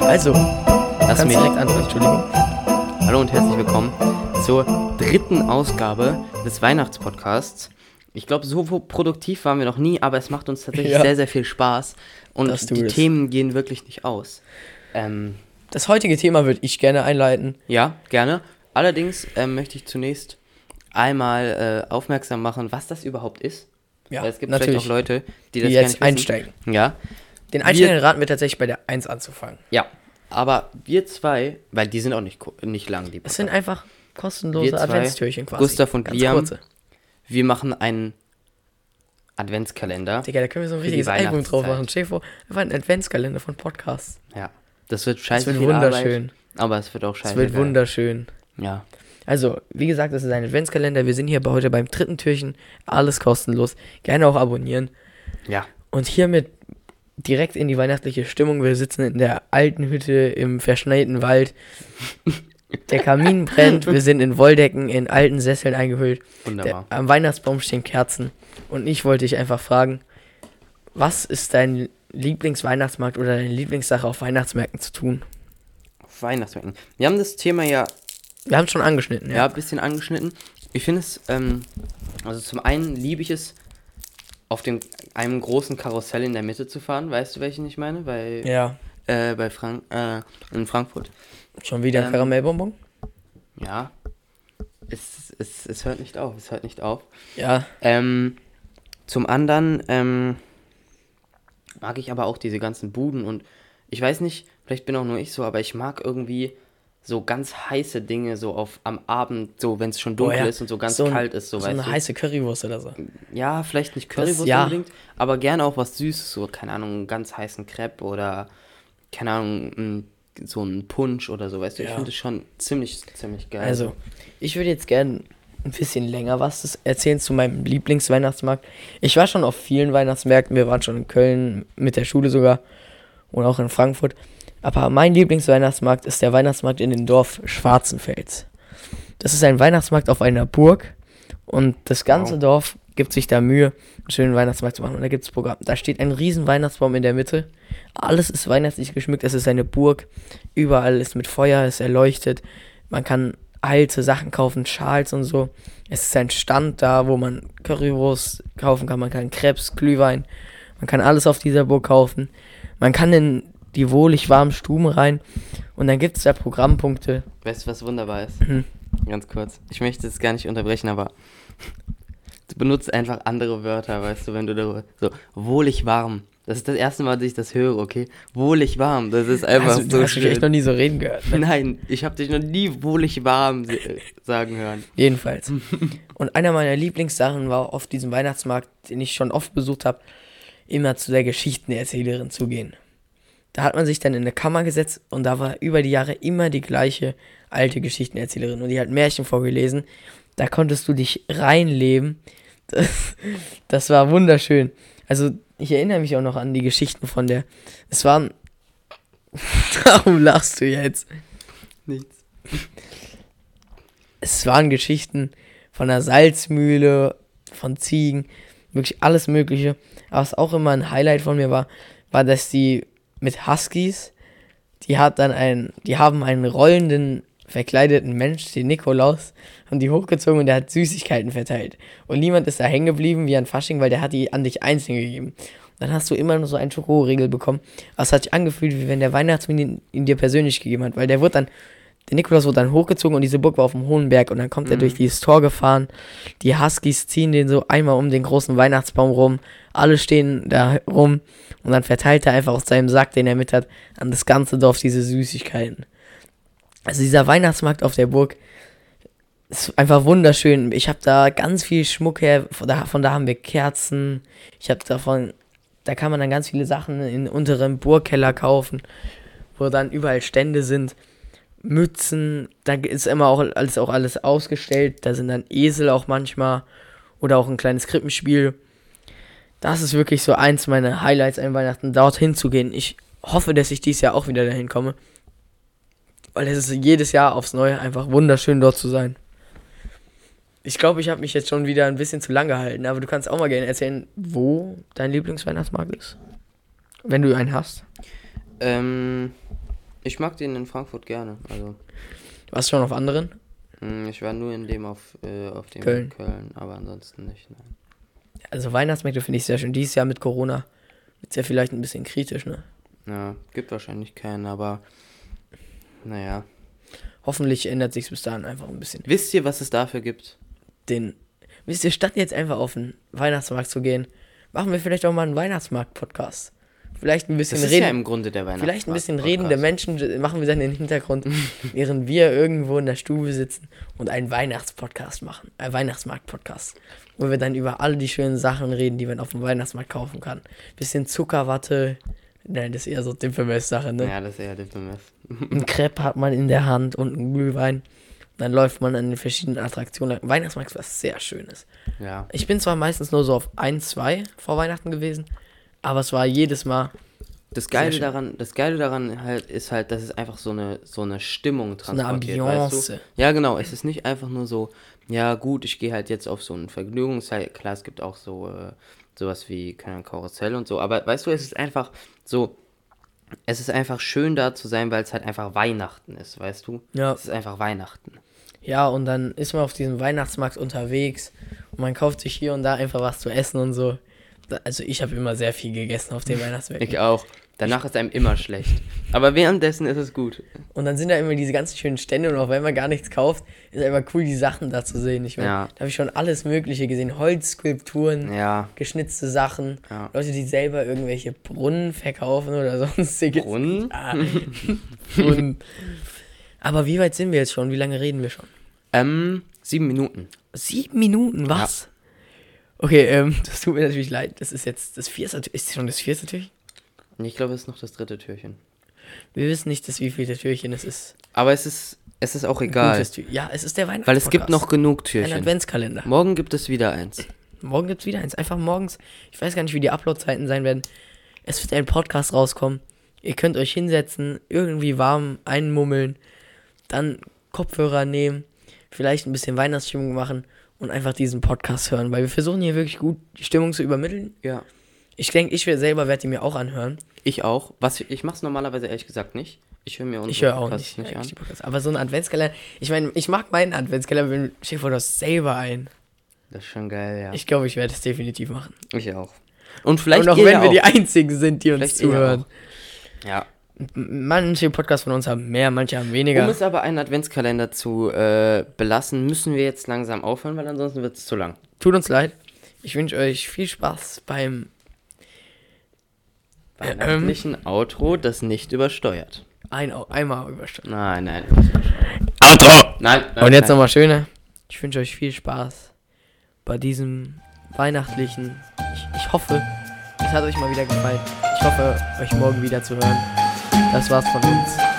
Also, Lass mir direkt anfangen, Entschuldigung. Hallo und herzlich willkommen zur dritten Ausgabe des Weihnachtspodcasts. Ich glaube, so produktiv waren wir noch nie, aber es macht uns tatsächlich Ja. sehr, sehr viel Spaß. Und die. Themen gehen wirklich nicht aus. Ähm, Das heutige Thema würde ich gerne einleiten. ja, gerne. Allerdings ähm, möchte ich zunächst einmal äh, aufmerksam machen, was das überhaupt ist. Ja, Weil es gibt natürlich. vielleicht auch Leute, die Die das jetzt nicht wissen. einsteigen. Ja, Den Einsteigern raten wir tatsächlich bei der 1 anzufangen. ja. Aber wir zwei, weil die sind auch nicht, nicht lang, die Es sind einfach kostenlose Wir zwei, Adventstürchen quasi. Gustav und Ganz Liam. kurze. Wir machen einen Adventskalender. Digga, da können wir so ein die richtiges Album drauf machen. Stell dir vor, einfach ein Adventskalender von Podcasts. Ja. Das wird scheiße Das wird wunderschön. Arbeit, aber es wird auch scheiße Das wird geil. wunderschön. Ja. Also, wie gesagt, das ist ein Adventskalender. Wir sind hier bei heute beim dritten Türchen. Alles kostenlos. Gerne auch abonnieren. Ja. Und hiermit direkt in die weihnachtliche Stimmung. Wir sitzen in der alten Hütte im verschneiten Wald. Der Kamin brennt. Wir sind in Wolldecken, in alten Sesseln eingehüllt. Der, Wunderbar. am Weihnachtsbaum stehen Kerzen. Und ich wollte dich einfach fragen, was ist dein Lieblingsweihnachtsmarkt oder deine Lieblingssache auf Weihnachtsmärkten zu tun? Auf Weihnachtsmärkten. Wir haben das Thema ja, Wir haben es schon angeschnitten, ja. ja. ein bisschen angeschnitten. Ich finde es, ähm, also zum einen liebe ich es, auf dem, einem großen Karussell in der Mitte zu fahren. Weißt du, welchen ich meine? Bei, Ja. äh, bei Frank äh, in Frankfurt. Schon wieder ein Ähm, Karamellbonbon? Ja. Es, es, es hört nicht auf. Es hört nicht auf. Ja. Ähm, zum anderen ähm, mag ich aber auch diese ganzen Buden und ich weiß nicht, vielleicht bin auch nur ich so, aber ich mag irgendwie so ganz heiße Dinge so auf am Abend, so wenn es schon dunkel Oh ja, ist und so ganz so ein- kalt ist, so, So weißt eine du. heiße Currywurst oder so. Ja, vielleicht nicht Currywurst ja. unbedingt, aber gerne auch was Süßes, so keine Ahnung, einen ganz heißen Crepe oder keine Ahnung, ein, so ein Punsch oder so, weißt du. Ich Ja. finde es schon ziemlich, ziemlich geil. Also, ich würde jetzt gerne ein bisschen länger was erzählen zu meinem Lieblingsweihnachtsmarkt. Ich war schon auf vielen Weihnachtsmärkten. Wir waren schon in Köln mit der Schule sogar und auch in Frankfurt. Aber mein Lieblingsweihnachtsmarkt ist der Weihnachtsmarkt in dem Dorf Schwarzenfels. Das ist ein Weihnachtsmarkt auf einer Burg und das ganze Wow. Dorf gibt sich da Mühe, einen schönen Weihnachtsmarkt zu machen. Und da gibt es Programm. Da steht ein riesen Weihnachtsbaum in der Mitte. Alles ist weihnachtlich geschmückt. Es ist eine Burg. Überall ist mit Feuer, es erleuchtet. Man kann alte Sachen kaufen, Schals und so. Es ist ein Stand da, wo man Currywurst kaufen kann. Man kann Krebs, Glühwein. Man kann alles auf dieser Burg kaufen. Man kann in die wohlig warmen Stuben rein. Und dann gibt es da Programmpunkte. Weißt du, was wunderbar ist? Mhm. Ganz kurz. Ich möchte es gar nicht unterbrechen, aber du benutzt einfach andere Wörter, weißt du, wenn du da so wohlig warm. Das ist das erste Mal, dass ich das höre, okay? Wohlig warm, das ist einfach Also, so du hast mich echt noch schön. nie so reden gehört. Ne? Nein, ich habe dich noch nie wohlig warm sagen hören. Jedenfalls. Und einer meiner Lieblingssachen war auf diesem Weihnachtsmarkt, den ich schon oft besucht habe, immer zu der Geschichtenerzählerin zu gehen. Da hat man sich dann in eine Kammer gesetzt und da war über die Jahre immer die gleiche alte Geschichtenerzählerin und die hat Märchen vorgelesen. Da konntest du dich reinleben. Das, das war wunderschön. Also ich erinnere mich auch noch an die Geschichten von der. Es waren. Warum lachst du jetzt? Nichts. es waren Geschichten von der Salzmühle, von Ziegen, wirklich alles Mögliche. Aber was auch immer ein Highlight von mir war, war, dass die mit Huskies, die hat dann ein, die haben einen rollenden, verkleideten Mensch, den Nikolaus, haben die hochgezogen und der hat Süßigkeiten verteilt. Und niemand ist da hängen geblieben wie an Fasching, weil der hat die an dich einzeln gegeben. Dann hast du immer nur so einen Schokoriegel bekommen. Es hat sich angefühlt, wie wenn der Weihnachtsmann ihn, ihn dir persönlich gegeben hat, weil der wurde dann der Nikolaus wurde dann hochgezogen und diese Burg war auf dem hohen Berg und dann kommt er durch dieses Tor gefahren. Die Huskies ziehen den so einmal um den großen Weihnachtsbaum rum. Alle stehen da rum und dann verteilt er einfach aus seinem Sack, den er mit hat, an das ganze Dorf diese Süßigkeiten. Also dieser Weihnachtsmarkt auf der Burg ist einfach wunderschön. Ich habe da ganz viel Schmuck her. Von da, von da haben wir Kerzen. Ich habe davon, da kann man dann ganz viele Sachen in unterem Burgkeller kaufen, wo dann überall Stände sind. Mützen, da ist immer auch alles, auch alles ausgestellt. Da sind dann Esel auch manchmal oder auch ein kleines Krippenspiel. Das ist wirklich so eins meiner Highlights an Weihnachten, dorthin zu gehen. Ich hoffe, dass ich dieses Jahr auch wieder dahin komme. Weil es ist jedes Jahr aufs Neue einfach wunderschön dort zu sein. Ich glaube, ich habe mich jetzt schon wieder ein bisschen zu lang gehalten, aber du kannst auch mal gerne erzählen, wo dein Lieblingsweihnachtsmarkt ist. Wenn du einen hast. Ähm, ich mag den in Frankfurt gerne. Also, Warst du schon auf anderen? mh, ich war nur in dem auf, äh, auf dem Köln. Köln, aber ansonsten nicht. Nein. Also Weihnachtsmärkte finde ich sehr schön. Dieses Jahr mit Corona ist ja vielleicht ein bisschen kritisch, ne? Ja, gibt wahrscheinlich keinen, aber naja. Hoffentlich ändert sich bis dahin einfach ein bisschen. Wisst ihr, was es dafür gibt? Den, wisst ihr, statt jetzt einfach auf den Weihnachtsmarkt zu gehen, machen wir vielleicht auch mal einen Weihnachtsmarkt-Podcast. Vielleicht ein bisschen Das ist reden. ja im Grunde der Weihnachtsmarkt. Vielleicht ein bisschen redende Menschen machen wir dann in den Hintergrund, während wir irgendwo in der Stube sitzen und einen Weihnachtspodcast machen. Ein Weihnachtsmarkt-Podcast. Wo wir dann über all die schönen Sachen reden, die man auf dem Weihnachtsmarkt kaufen kann. Bisschen Zuckerwatte. Nein, das ist eher so Dimpemess-Sache, ne? Ja, das ist eher Dippemess. Ein Crepe hat man in der Hand und einen Glühwein. Dann läuft man an den verschiedenen Attraktionen. Weihnachtsmarkt ist was sehr Schönes. Ja. Ich bin zwar meistens nur so auf ein, zwei vor Weihnachten gewesen, aber es war jedes Mal Das Geile daran, das Geile daran halt ist halt, dass es einfach so eine so eine Stimmung eine transportiert, Ambiance. weißt du? Ja, genau. Es ist nicht einfach nur so, ja gut, ich gehe halt jetzt auf so ein Vergnügungsteil. Klar, es gibt auch so äh, sowas wie keine Karussell und so, aber weißt du, es ist einfach so, es ist einfach schön da zu sein, weil es halt einfach Weihnachten ist, weißt du? Ja. Es ist einfach Weihnachten. Ja, und dann ist man auf diesem Weihnachtsmarkt unterwegs und man kauft sich hier und da einfach was zu essen und so. Also ich habe immer sehr viel gegessen auf den Weihnachtsmärkten. Ich auch. Danach ist einem immer schlecht. Aber währenddessen ist es gut. Und dann sind da immer diese ganzen schönen Stände und auch wenn man gar nichts kauft, ist einfach cool, die Sachen da zu sehen. Ich meine, Ja. da habe ich schon alles Mögliche gesehen. Holzskulpturen, Ja. geschnitzte Sachen, Ja. Leute, die selber irgendwelche Brunnen verkaufen oder sonstiges. Brunnen? Brunnen. Aber wie weit sind wir jetzt schon? Wie lange reden wir schon? Ähm, sieben Minuten. Sieben Minuten, was? Okay, ähm, das tut mir natürlich leid. Das ist jetzt das vierte, ist schon das vierte Türchen? Ich glaube, es ist noch das dritte Türchen. Wir wissen nicht, das wievielte Türchen es ist. Aber es ist, es ist auch egal. Ja, es ist der Weihnachts Weil es gibt noch genug ein Türchen. Adventskalender. Morgen gibt es wieder eins. Morgen gibt's wieder eins. Einfach morgens. Ich weiß gar nicht, wie die Upload-Zeiten sein werden. Es wird ein Podcast rauskommen. Ihr könnt euch hinsetzen, irgendwie warm einmummeln, dann Kopfhörer nehmen, vielleicht ein bisschen Weihnachtsstimmung machen und einfach diesen Podcast hören, weil wir versuchen hier wirklich gut die Stimmung zu übermitteln. Ja. Ich denke, ich wär- selber werde die mir auch anhören. Ich auch. Was ich mache es normalerweise ehrlich gesagt nicht. Ich höre mir unsere Ich höre auch Podcasts nicht, nicht an. Aber so ein Adventskalender, ich meine, ich mag meinen Adventskalender, wenn du hast selber ein. Das ist schon geil, ja. Ich, Ich glaube, ich werde es definitiv machen. auch. Und vielleicht und auch wenn wir die einzigen sind, die uns Vielleicht ihr zuhören. Ja. Manche Podcasts von uns haben mehr, manche haben weniger. Um es aber einen Adventskalender zu äh, belassen, müssen wir jetzt langsam aufhören, weil ansonsten wird es zu lang. Tut uns leid. Ich wünsche euch viel Spaß beim Weihnachtlichen Outro, das nicht übersteuert. ein einmal überstanden. Nein, nein. Outro! Nein, nein Und jetzt nochmal schöner. Ich wünsche euch viel Spaß bei diesem weihnachtlichen. Ich, ich hoffe, es hat euch mal wieder gefallen. Ich hoffe, euch morgen wieder zu hören. Das war's von uns.